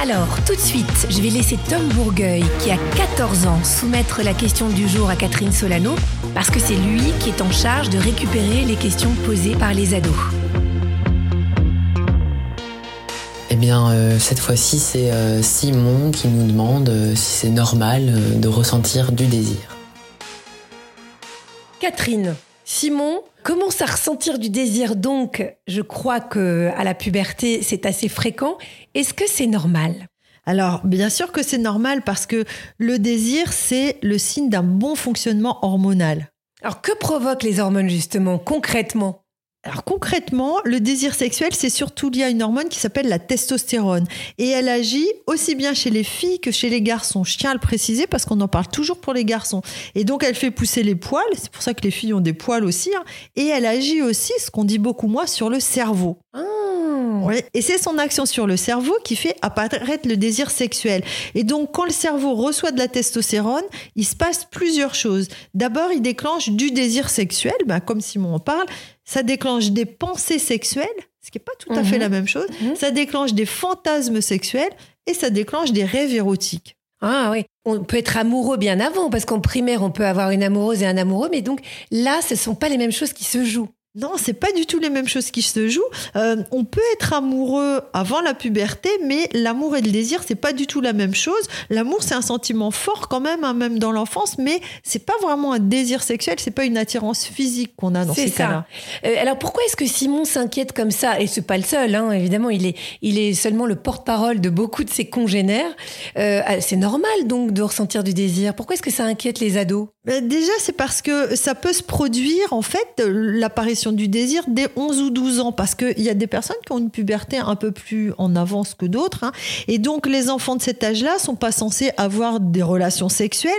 Alors, tout de suite, je vais laisser Tom Bourgueil, qui a 14 ans, soumettre la question du jour à Catherine Solano, parce que c'est lui qui est en charge de récupérer les questions posées par les ados. Eh bien, euh, cette fois-ci, c'est euh, Simon qui nous demande euh, si c'est normal de ressentir du désir. Catherine, Simon commence à ressentir du désir, donc je crois que à la puberté, c'est assez fréquent. Est-ce que c'est normal? Alors, bien sûr que c'est normal parce que le désir, c'est le signe d'un bon fonctionnement hormonal. Alors, que provoquent les hormones justement, concrètement? Alors concrètement, le désir sexuel, c'est surtout lié à une hormone qui s'appelle la testostérone. Et elle agit aussi bien chez les filles que chez les garçons. Je tiens à le préciser parce qu'on en parle toujours pour les garçons. Et donc elle fait pousser les poils, c'est pour ça que les filles ont des poils aussi. Hein. Et elle agit aussi, ce qu'on dit beaucoup moins, sur le cerveau. Ah. Et c'est son action sur le cerveau qui fait apparaître le désir sexuel. Et donc, quand le cerveau reçoit de la testostérone, il se passe plusieurs choses. D'abord, il déclenche du désir sexuel, ben, comme Simon en parle. Ça déclenche des pensées sexuelles, ce qui n'est pas tout à fait mhm. la même chose. Mhm. Ça déclenche des fantasmes sexuels et ça déclenche des rêves érotiques. Ah oui, on peut être amoureux bien avant, parce qu'en primaire, on peut avoir une amoureuse et un amoureux, mais donc là, ce ne sont pas les mêmes choses qui se jouent. Non, c'est pas du tout les mêmes choses qui se jouent. Euh, on peut être amoureux avant la puberté, mais l'amour et le désir, c'est pas du tout la même chose. L'amour, c'est un sentiment fort quand même, hein, même dans l'enfance, mais c'est pas vraiment un désir sexuel, c'est pas une attirance physique qu'on a dans ces cas-là. Euh, alors pourquoi est-ce que Simon s'inquiète comme ça? Et c'est pas le seul, hein, évidemment, il est, il est seulement le porte-parole de beaucoup de ses congénères. Euh, ah, c'est normal donc de ressentir du désir. Pourquoi est-ce que ça inquiète les ados? Ben, Déjà, c'est parce que ça peut se produire en fait l'apparition du désir dès 11 ou 12 ans, parce qu'il y a des personnes qui ont une puberté un peu plus en avance que d'autres. Hein. Et donc, les enfants de cet âge-là sont pas censés avoir des relations sexuelles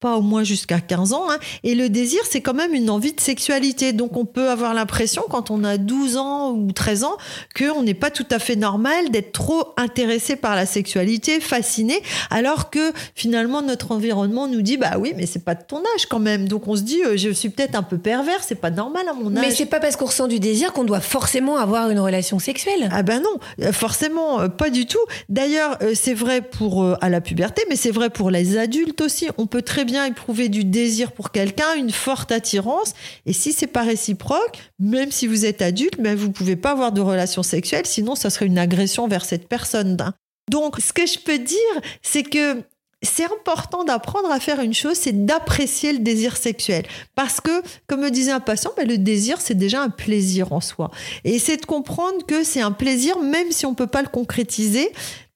pas au moins jusqu'à 15 ans. Hein. Et le désir, c'est quand même une envie de sexualité. Donc on peut avoir l'impression, quand on a 12 ans ou 13 ans, qu'on n'est pas tout à fait normal d'être trop intéressé par la sexualité, fasciné, alors que finalement notre environnement nous dit, bah oui, mais c'est pas de ton âge quand même. Donc on se dit, euh, je suis peut-être un peu pervers, c'est pas normal à mon âge. Mais c'est pas parce qu'on ressent du désir qu'on doit forcément avoir une relation sexuelle. Ah ben non, euh, forcément, euh, pas du tout. D'ailleurs, c'est vrai pour à la puberté, mais c'est vrai pour les adultes aussi. On peut très bien bien éprouver du désir pour quelqu'un, une forte attirance. Et si c'est pas réciproque, même si vous êtes adulte, mais vous pouvez pas avoir de relation sexuelle, sinon ça serait une agression vers cette personne. Donc, ce que je peux dire, c'est que c'est important d'apprendre à faire une chose, c'est d'apprécier le désir sexuel. Parce que, comme me disait un patient, ben, le désir, c'est déjà un plaisir en soi. Et c'est de comprendre que c'est un plaisir, même si on ne peut pas le concrétiser,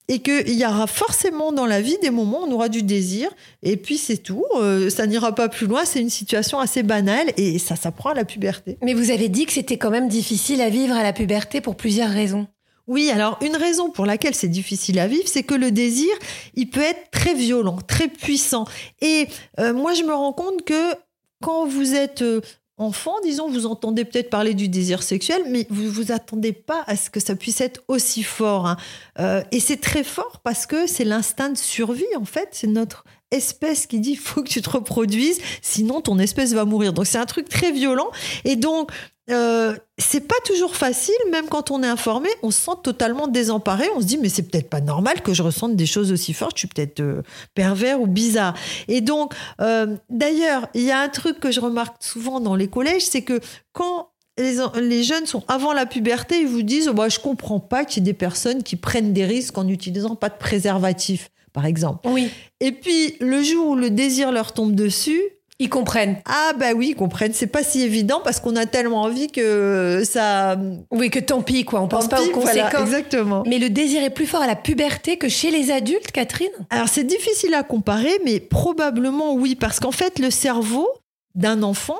et qu'il y aura forcément dans la vie des moments où on aura du désir, et puis c'est tout, euh, ça n'ira pas plus loin, c'est une situation assez banale, et ça s'apprend à la puberté. Mais vous avez dit que c'était quand même difficile à vivre à la puberté pour plusieurs raisons. Oui, alors une raison pour laquelle c'est difficile à vivre, c'est que le désir, il peut être très violent, très puissant. Et euh, moi, je me rends compte que quand vous êtes euh, enfant, disons, vous entendez peut-être parler du désir sexuel, mais vous vous attendez pas à ce que ça puisse être aussi fort. Hein. Euh, et c'est très fort parce que c'est l'instinct de survie, en fait. C'est notre espèce qui dit faut que tu te reproduises, sinon ton espèce va mourir. Donc c'est un truc très violent. Et donc euh, c'est pas toujours facile, même quand on est informé, on se sent totalement désemparé. On se dit, mais c'est peut-être pas normal que je ressente des choses aussi fortes. Je suis peut-être euh, pervers ou bizarre. Et donc, euh, d'ailleurs, il y a un truc que je remarque souvent dans les collèges, c'est que quand les, jeunes sont avant la puberté, ils vous disent, bah, je comprends pas qu'il y ait des personnes qui prennent des risques en n'utilisant pas de préservatif, par exemple. Oui. Et puis, le jour où le désir leur tombe dessus, Ils comprennent. Ah bah oui, ils comprennent. C'est pas si évident parce qu'on a tellement envie que ça. Oui, que tant pis quoi. On pense pas aux conséquences. exactement. Mais le désir est plus fort à la puberté que chez les adultes, Catherine? Alors c'est difficile à comparer, mais probablement oui, parce qu'en fait le cerveau d'un enfant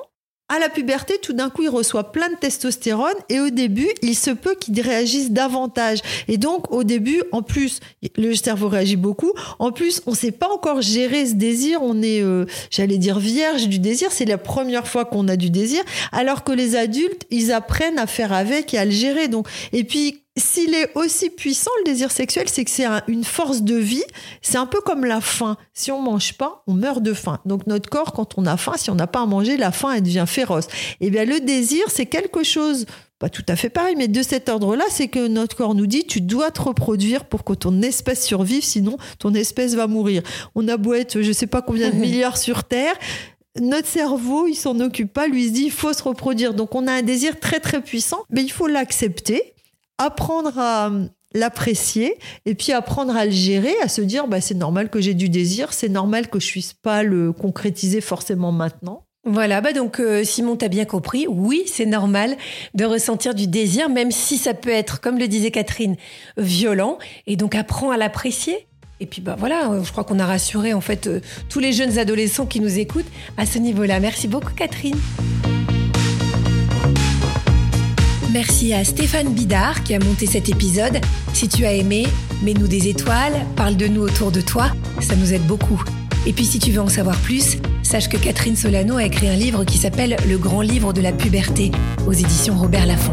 à la puberté, tout d'un coup, il reçoit plein de testostérone et au début, il se peut qu'il réagisse davantage. Et donc, au début, en plus, le cerveau réagit beaucoup. En plus, on ne sait pas encore gérer ce désir. On est, euh, j'allais dire, vierge du désir. C'est la première fois qu'on a du désir. Alors que les adultes, ils apprennent à faire avec et à le gérer. Donc, et puis, s'il est aussi puissant, le désir sexuel, c'est que c'est une force de vie. C'est un peu comme la faim. Si on mange pas, on meurt de faim. Donc notre corps, quand on a faim, si on n'a pas à manger, la faim, elle devient féroce. Et eh bien le désir, c'est quelque chose, pas tout à fait pareil, mais de cet ordre-là, c'est que notre corps nous dit, tu dois te reproduire pour que ton espèce survive, sinon ton espèce va mourir. On a beau être, je sais pas combien de milliards sur Terre, notre cerveau, il s'en occupe pas, lui il se dit il faut se reproduire. Donc on a un désir très très puissant, mais il faut l'accepter apprendre à l'apprécier et puis apprendre à le gérer, à se dire bah, c'est normal que j'ai du désir, c'est normal que je puisse pas le concrétiser forcément maintenant. Voilà, bah donc euh, Simon, t'as bien compris, oui, c'est normal de ressentir du désir, même si ça peut être, comme le disait Catherine, violent, et donc apprends à l'apprécier. Et puis bah voilà, euh, je crois qu'on a rassuré en fait euh, tous les jeunes adolescents qui nous écoutent à ce niveau-là. Merci beaucoup Catherine. Merci à Stéphane Bidard qui a monté cet épisode. Si tu as aimé, mets-nous des étoiles, parle de nous autour de toi, ça nous aide beaucoup. Et puis si tu veux en savoir plus, sache que Catherine Solano a écrit un livre qui s'appelle Le grand livre de la puberté aux éditions Robert Laffont.